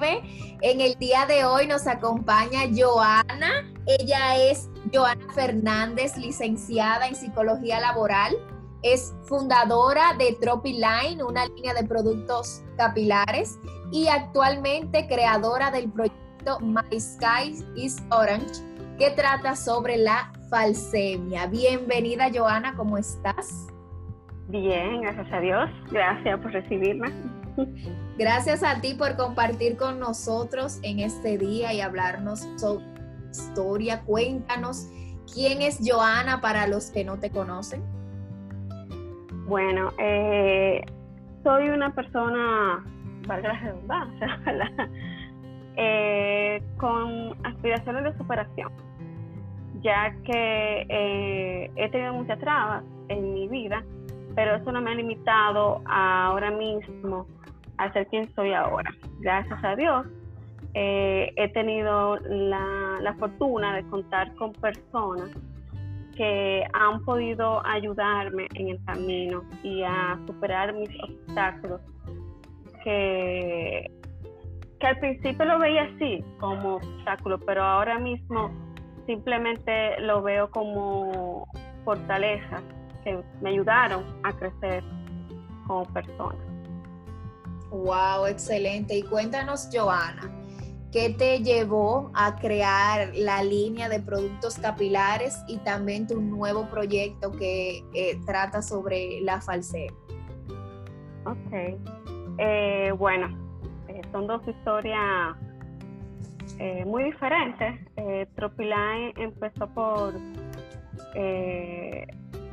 En el día de hoy nos acompaña Joana. Ella es Joana Fernández, licenciada en psicología laboral. Es fundadora de Tropiline, una línea de productos capilares, y actualmente creadora del proyecto My Sky is Orange, que trata sobre la falsemia. Bienvenida, Joana, ¿cómo estás? Bien, gracias a Dios. Gracias por recibirme. Gracias a ti por compartir con nosotros en este día y hablarnos sobre historia. Cuéntanos quién es Joana para los que no te conocen. Bueno, eh, soy una persona, valga la redundancia, eh, con aspiraciones de superación, ya que eh, he tenido muchas trabas en mi vida pero eso no me ha limitado ahora mismo a ser quien soy ahora. Gracias a Dios eh, he tenido la, fortuna de contar con personas que han podido ayudarme en el camino y a superar mis obstáculos que, que al principio lo veía así como obstáculo, pero ahora mismo simplemente lo veo como fortaleza que me ayudaron a crecer como persona. Wow, excelente. Y cuéntanos, Joana, ¿qué te llevó a crear la línea de productos capilares y también tu nuevo proyecto que eh, trata sobre la falsea? Ok. Eh, bueno, eh, son dos historias muy diferentes. Tropiline empezó por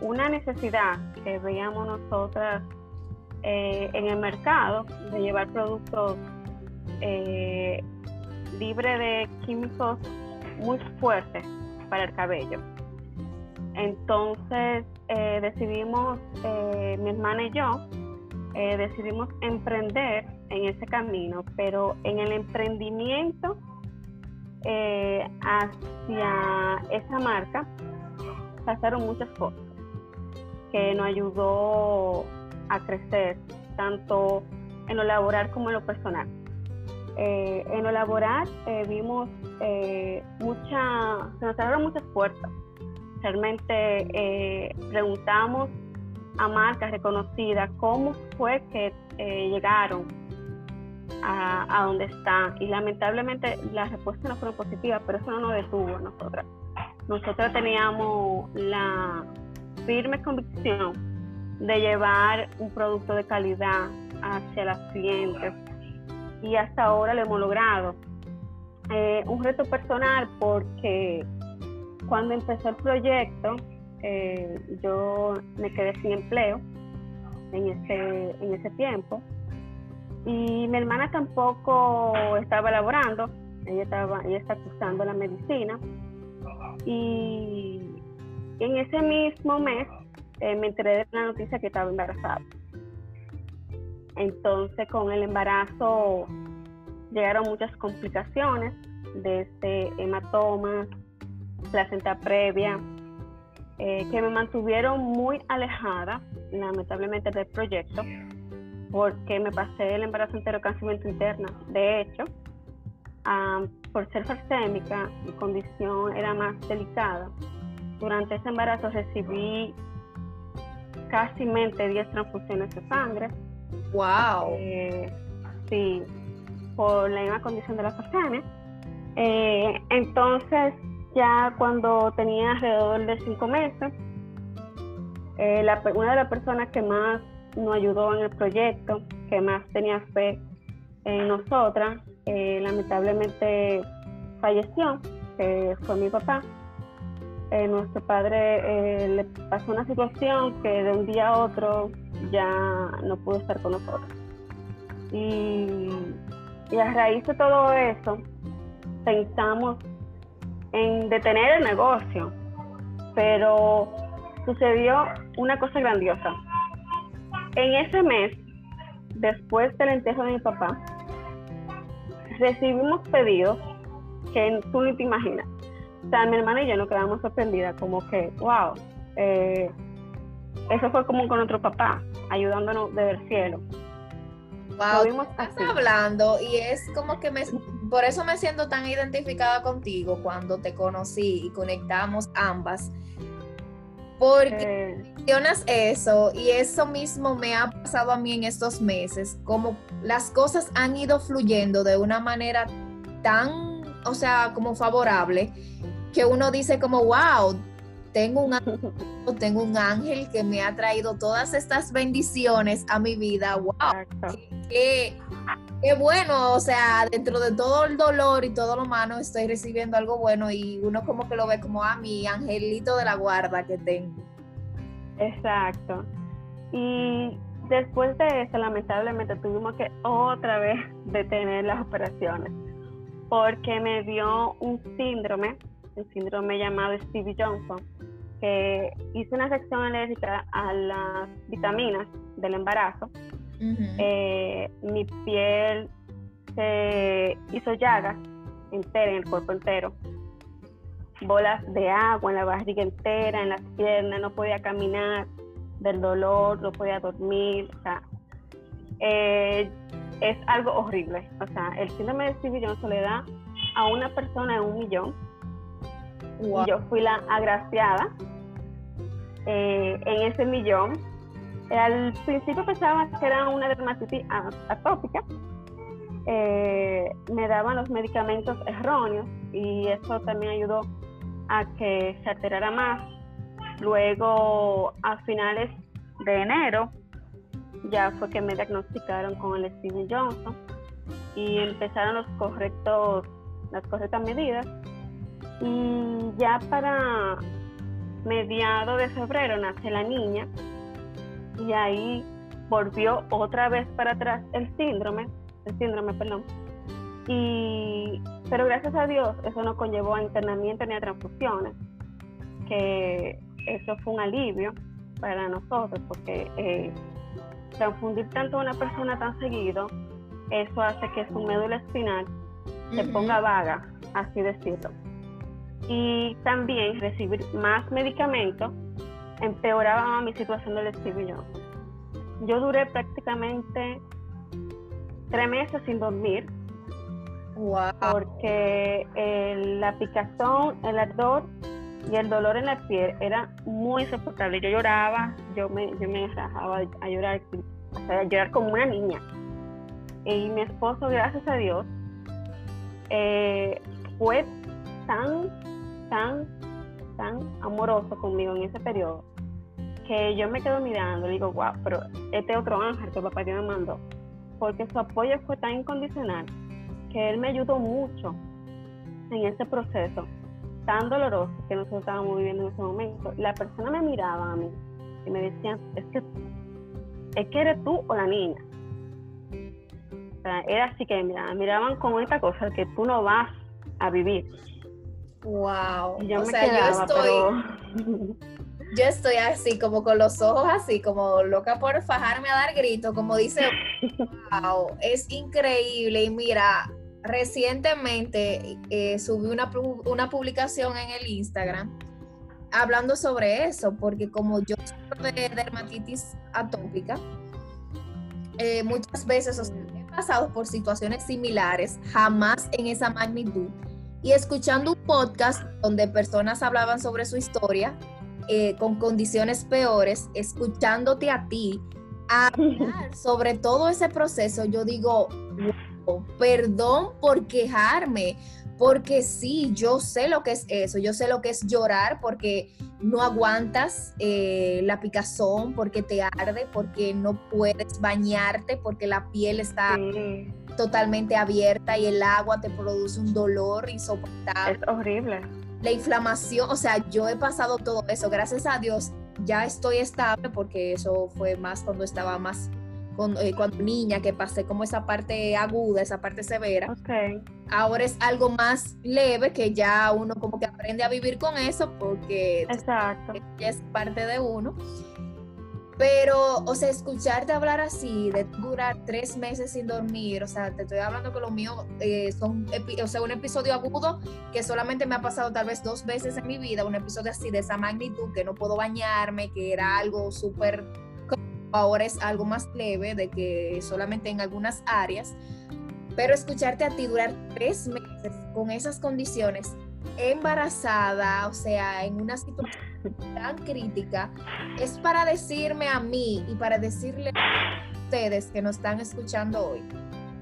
una necesidad que veíamos nosotras eh, en el mercado de llevar productos eh, libres de químicos muy fuertes para el cabello. Entonces eh, decidimos, mi hermana y yo, decidimos emprender en ese camino, pero en el emprendimiento hacia esa marca pasaron muchas cosas que nos ayudó a crecer, tanto en lo laboral como en lo personal. Eh, en lo laboral eh, vimos eh, mucha, se nos cerraron muchas puertas. Realmente preguntamos a marcas reconocidas cómo fue que llegaron a, a, donde están y lamentablemente las respuestas no fueron positivas, pero eso no nos detuvo a nosotras. Nosotros teníamos la, firme convicción de llevar un producto de calidad hacia las clientes. Y hasta ahora lo hemos logrado. Eh, un reto personal porque cuando empezó el proyecto eh, yo me quedé sin empleo en ese, en ese tiempo. Y mi hermana tampoco estaba laborando, ella, estaba, ella está cursando la medicina. Y en ese mismo mes eh, me enteré de la noticia que estaba embarazada. Entonces con el embarazo llegaron muchas complicaciones, desde hematomas, placenta previa, eh, que me mantuvieron muy alejada, lamentablemente, del proyecto, porque me pasé el embarazo entero casi interna. De hecho, por ser farsémica, mi condición era más delicada durante ese embarazo recibí casi 10 transfusiones de sangre. ¡Wow! Eh, sí, por la misma condición de la fascia. Eh, entonces, ya cuando tenía alrededor de cinco meses, Eh, una de las personas que más nos ayudó en el proyecto, que más tenía fe en nosotras, eh, lamentablemente falleció, que fue mi papá. Eh, nuestro padre le pasó una situación que de un día a otro ya no pudo estar con nosotros. Y, y a raíz de todo eso, pensamos en detener el negocio, pero sucedió una cosa grandiosa. En ese mes, después del entierro de mi papá, recibimos pedidos que tú ni te imaginas. O sea, mi hermana y yo nos quedamos sorprendidas, como que, wow, eh, eso fue como con nuestro papá, ayudándonos desde el cielo. Wow, estás hablando y es como que me, por eso me siento tan identificada contigo cuando te conocí y conectamos ambas. Porque mencionas eso y eso mismo me ha pasado a mí en estos meses, como las cosas han ido fluyendo de una manera tan, o sea, como favorable, que uno dice como, wow, tengo un, tengo un ángel que me ha traído todas estas bendiciones a mi vida. ¡Wow! Qué, qué, bueno, o sea, dentro de todo el dolor y todo lo malo, estoy recibiendo algo bueno y uno como que lo ve como a ah, mi angelito de la guarda que tengo. Exacto. Y después de eso, lamentablemente, tuvimos que otra vez detener las operaciones porque me dio un síndrome, un síndrome llamado Stevie Johnson, que hice una reacción alérgica a las vitaminas del embarazo. Eh, mi piel se hizo llagas entera en el cuerpo entero, bolas de agua en la barriga entera, en las piernas, no podía caminar del dolor, no podía dormir, o sea, eh, es algo horrible. O sea, el síndrome de Stevie Johnson le da a una persona en un millón. Y yo fui la agraciada eh, en ese millón. Al principio pensaba que era una dermatitis atópica. Eh, me daban los medicamentos erróneos y eso también ayudó a que se alterara más. Luego, a finales de enero, ya fue que me diagnosticaron con el Steven Johnson y empezaron los correctos, las correctas medidas. Y ya para mediado de febrero nace la niña y ahí volvió otra vez para atrás el síndrome, el síndrome, perdón. Y, pero gracias a Dios eso no conllevó a internamiento ni a transfusiones, que eso fue un alivio para nosotros, porque eh, transfundir tanto a una persona tan seguido, eso hace que su médula espinal se ponga vaga, así decirlo y también recibir más medicamentos empeoraba mi situación del Stevie Yo duré prácticamente tres meses sin dormir porque la picazón, el ardor y el dolor en la piel era muy insoportable. Yo lloraba, yo me, yo me rajaba a llorar, a llorar como una niña. Y mi esposo, gracias a Dios, eh, fue tan tan, tan amoroso conmigo en ese periodo que yo me quedo mirando y digo, wow, pero este otro ángel que papá Dios me mandó, porque su apoyo fue tan incondicional que él me ayudó mucho en ese proceso tan doloroso que nosotros estábamos viviendo en ese momento. La persona me miraba a mí y me decían, es que, es que eres tú o la niña. Era así que miraban, miraban con esta cosa que tú no vas a vivir. Wow. o sea, yo estoy. Yo estoy así, como con los ojos así, como loca por fajarme a dar grito, como dice, wow, es increíble. Y mira, recientemente eh, subí una, una publicación en el Instagram hablando sobre eso, porque como yo sufro de dermatitis atópica, eh, muchas veces he pasado por situaciones similares, jamás en esa magnitud y escuchando un podcast donde personas hablaban sobre su historia eh, con condiciones peores, escuchándote a ti hablar sobre todo ese proceso, yo digo, perdón por quejarme, porque sí, yo sé lo que es eso, yo sé lo que es llorar porque no aguantas eh, la picazón, porque te arde, porque no puedes bañarte, porque la piel está totalmente abierta y el agua te produce un dolor insoportable. Es horrible. La inflamación, o sea, yo he pasado todo eso, gracias a Dios ya estoy estable porque eso fue más cuando estaba más eh, cuando niña, que pasé como esa parte aguda, esa parte severa. Ahora es algo más leve que ya uno como que aprende a vivir con eso porque Exacto. es parte de uno. Pero, o sea, escucharte hablar así, de durar tres meses sin dormir, o sea, te estoy hablando que lo mío eh, son, o sea, un episodio agudo que solamente me ha pasado tal vez dos veces en mi vida, un episodio así de esa magnitud, que no puedo bañarme, que era algo súper ahora es algo más leve, de que solamente en algunas áreas, pero escucharte a ti durar tres meses con esas condiciones, embarazada, o sea, en una situación tan crítica, es para decirme a mí y para decirle a ustedes que nos están escuchando hoy,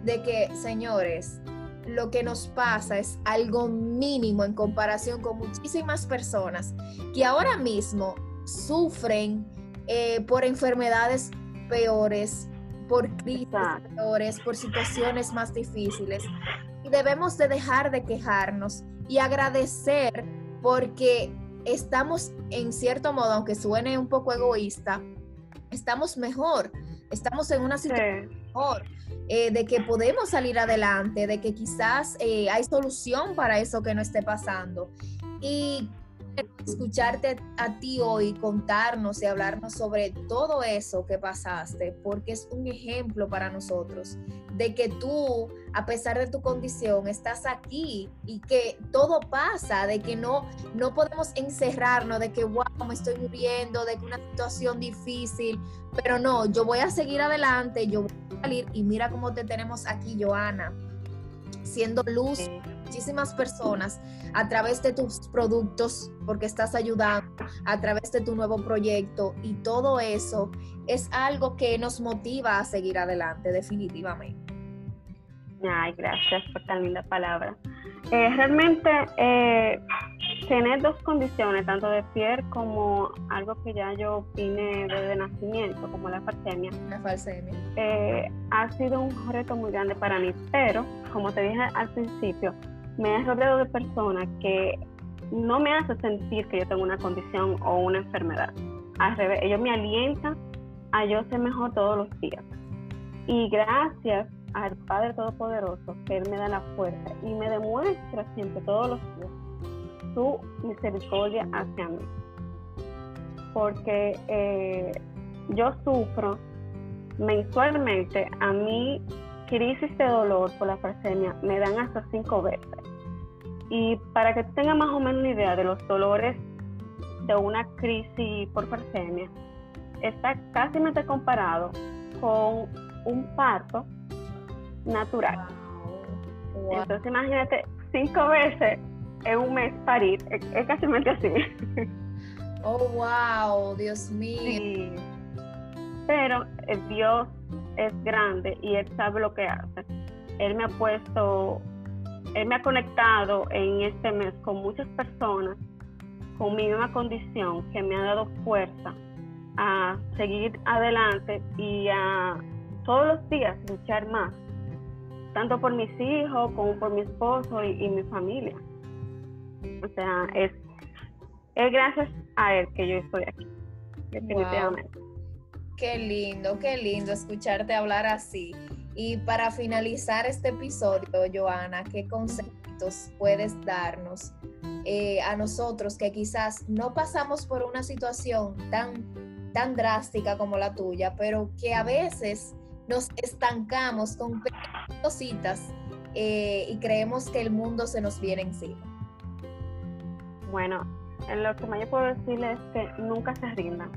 de que, señores, lo que nos pasa es algo mínimo en comparación con muchísimas personas que ahora mismo sufren eh, por enfermedades peores, por crisis peores, por situaciones más difíciles. Y debemos de dejar de quejarnos y agradecer porque estamos en cierto modo, aunque suene un poco egoísta, estamos mejor, estamos en una situación mejor, eh, de que podemos salir adelante, de que quizás eh, hay solución para eso que no esté pasando. Y escucharte a ti hoy contarnos y hablarnos sobre todo eso que pasaste, porque es un ejemplo para nosotros de que tú, a pesar de tu condición, estás aquí y que todo pasa, de que no, no podemos encerrarnos, de que, wow, me estoy muriendo, de que una situación difícil, pero no, yo voy a seguir adelante, yo voy a salir y mira cómo te tenemos aquí, Joana, siendo luz muchísimas personas a través de tus productos, porque estás ayudando, a través de tu nuevo proyecto y todo eso es algo que nos motiva a seguir adelante, definitivamente. Ay, gracias por tan linda palabra. Eh, realmente, eh, tener dos condiciones, tanto de piel como algo que ya yo vine desde nacimiento, como la falsemia, la falsemia. Eh, ha sido un reto muy grande para mí, pero como te dije al principio, me he rodeado de personas que no me hacen sentir que yo tengo una condición o una enfermedad. Al revés, ellos me alientan a yo ser mejor todos los días. Y gracias al Padre Todopoderoso, que Él me da la fuerza y me demuestra siempre todos los días su misericordia hacia mí. Porque eh, yo sufro mensualmente, a mí crisis de dolor por la farsemia me dan hasta cinco veces. Y para que tenga más o menos una idea de los dolores de una crisis por farsemia, está casi comparado con un parto natural. Entonces imagínate cinco veces en un mes parir, es, casi así. Oh, wow, Dios mío. Sí. Pero el Dios es grande y Él sabe lo que hace. Él me ha puesto él me ha conectado en este mes con muchas personas con mi misma condición que me ha dado fuerza a seguir adelante y a todos los días luchar más, tanto por mis hijos como por mi esposo y, mi familia. O sea, es, es gracias a él que yo estoy aquí, definitivamente. Qué lindo, qué lindo escucharte hablar así. Y para finalizar este episodio, Joana, ¿qué conceptos puedes darnos eh, a nosotros que quizás no pasamos por una situación tan, tan drástica como la tuya, pero que a veces nos estancamos con cositas eh, y creemos que el mundo se nos viene encima? Bueno, lo que más yo puedo decirles es que nunca se rindan.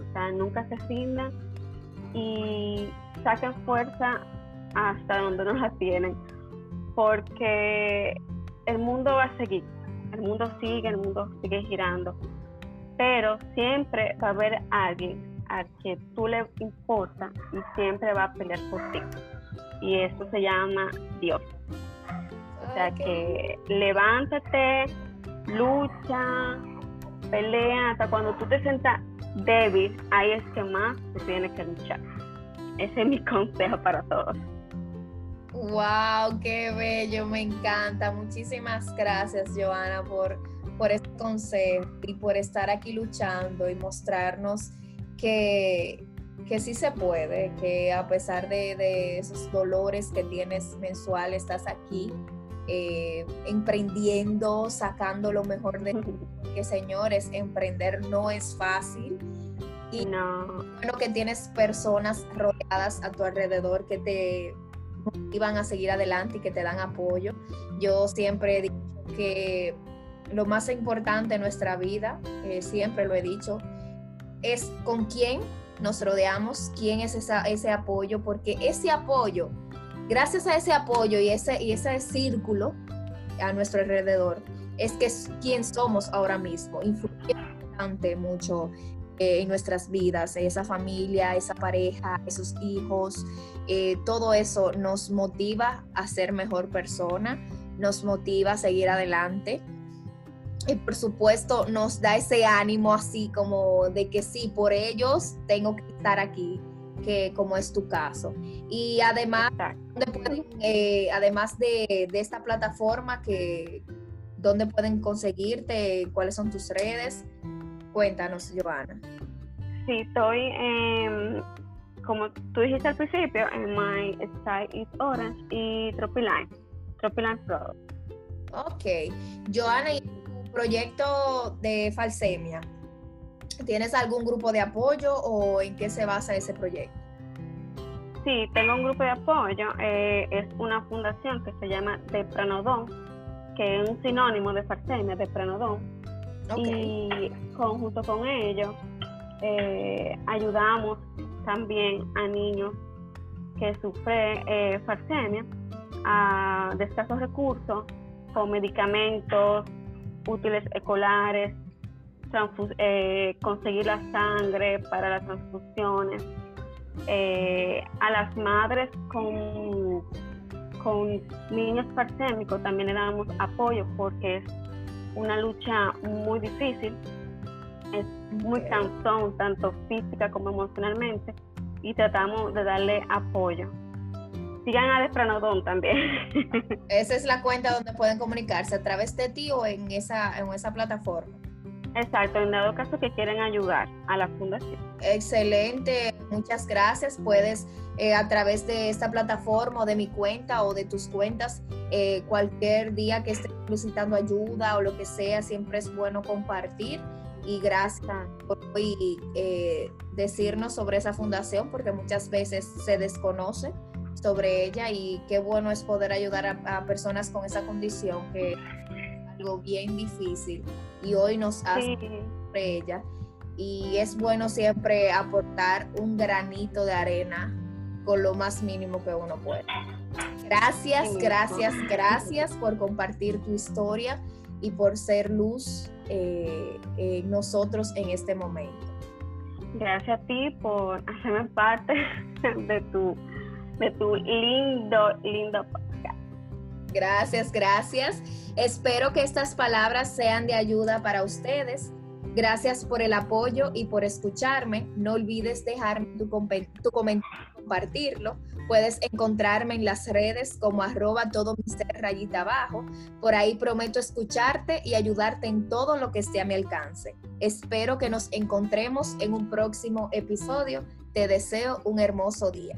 O sea, nunca se rindan y saquen fuerza hasta donde no la tienen, porque el mundo va a seguir, el mundo sigue, el mundo sigue girando, pero siempre va a haber alguien a quien tú le importa y siempre va a pelear por ti. Y eso se llama Dios. sea que levántate, lucha, pelea, hasta cuando tú te sientas débil, ahí es que más tú tienes que luchar. Ese es mi consejo para todos. Wow, qué bello, me encanta. Muchísimas gracias, Joana, por, por este consejo y por estar aquí luchando y mostrarnos que, que sí se puede, que a pesar de, esos dolores que tienes mensual, estás aquí eh, emprendiendo, sacando lo mejor de ti. Que señores, emprender no es fácil. Y no. bueno que tienes personas rodeadas a tu alrededor que te motivan a seguir adelante y que te dan apoyo. Yo siempre he dicho que lo más importante en nuestra vida, eh, siempre lo he dicho, es con quién nos rodeamos, quién es ese apoyo, porque ese apoyo, gracias a ese apoyo y ese, y ese círculo a nuestro alrededor, es que es quien somos ahora mismo, influye bastante mucho eh, en nuestras vidas, esa familia, esa pareja, esos hijos, eh, todo eso nos motiva a ser mejor persona, nos motiva a seguir adelante y por supuesto nos da ese ánimo así como de que sí, por ellos tengo que estar aquí, que como es tu caso. Y además, eh, además de, esta plataforma, que, ¿dónde pueden conseguirte? ¿Cuáles son tus redes? Cuéntanos, Joana. Sí, estoy, como tú dijiste al principio, en My Style is Orange y Tropiline, Tropiline Pro. Ok. Joana, proyecto de falsemia, ¿tienes algún grupo de apoyo o en qué se basa ese proyecto? Sí, tengo un grupo de apoyo. Eh, es una fundación que se llama Depranodon, que es un sinónimo de falsemia, Depranodon. Y conjunto con ellos eh, ayudamos también a niños que sufren eh, falsemia, a, de escasos recursos, con medicamentos, útiles escolares, eh, conseguir la sangre para las transfusiones, eh, a las madres con, con niños parsémicos también le damos apoyo porque es una lucha muy difícil, es muy cansón, tanto física como emocionalmente, y tratamos de darle apoyo sigan a Despranodón también. Esa es la cuenta donde pueden comunicarse, a través de ti o en esa, en esa plataforma. Exacto, en dado caso que quieren ayudar a la fundación. Excelente, muchas gracias. Puedes eh, a través de esta plataforma o de mi cuenta o de tus cuentas, eh, cualquier día que estés solicitando ayuda o lo que sea, siempre es bueno compartir. Y gracias por hoy, eh, decirnos sobre esa fundación, porque muchas veces se desconoce sobre ella y qué bueno es poder ayudar a, personas con esa condición que algo bien difícil y hoy nos hace sobre ella y es bueno siempre aportar un granito de arena con lo más mínimo que uno puede. Gracias, gracias, gracias por compartir tu historia y por ser luz eh, en nosotros en este momento. Gracias a ti por hacerme parte de tu de tu lindo, lindo. Gracias, gracias. Espero que estas palabras sean de ayuda para ustedes. Gracias por el apoyo y por escucharme. No olvides dejar tu, tu comentario, compartirlo. Puedes encontrarme en las redes como arroba todo mister abajo. Por ahí prometo escucharte y ayudarte en todo lo que esté a mi alcance. Espero que nos encontremos en un próximo episodio. Te deseo un hermoso día.